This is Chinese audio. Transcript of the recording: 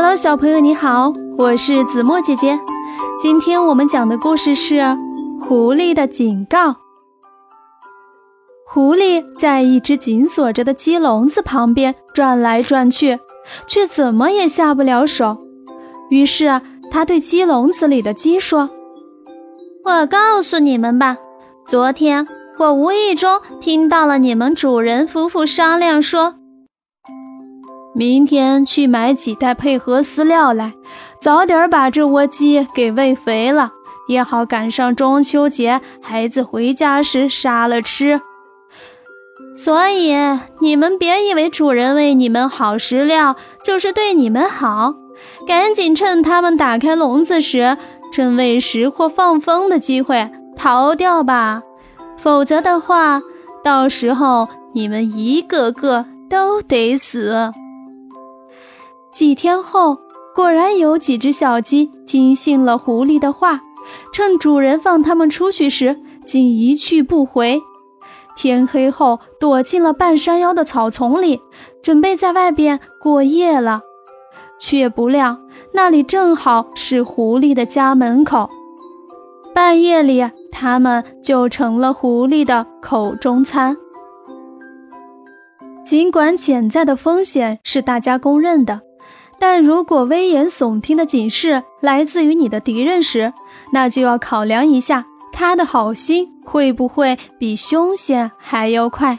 Hello，小朋友你好，我是子墨姐姐。今天我们讲的故事是《狐狸的警告》。狐狸在一只紧锁着的鸡笼子旁边转来转去，却怎么也下不了手。于是他对鸡笼子里的鸡说：“我告诉你们吧，昨天我无意中听到了你们主人夫妇商量说。”明天去买几袋配合饲料来，早点把这窝鸡给喂肥了，也好赶上中秋节孩子回家时杀了吃。所以你们别以为主人喂你们好食料就是对你们好，赶紧趁他们打开笼子时，趁喂食或放风的机会逃掉吧，否则的话，到时候你们一个个都得死。几天后，果然有几只小鸡听信了狐狸的话，趁主人放它们出去时，竟一去不回。天黑后，躲进了半山腰的草丛里，准备在外边过夜了。却不料，那里正好是狐狸的家门口。半夜里，它们就成了狐狸的口中餐。尽管潜在的风险是大家公认的。但如果危言耸听的警示来自于你的敌人时，那就要考量一下他的好心会不会比凶险还要快。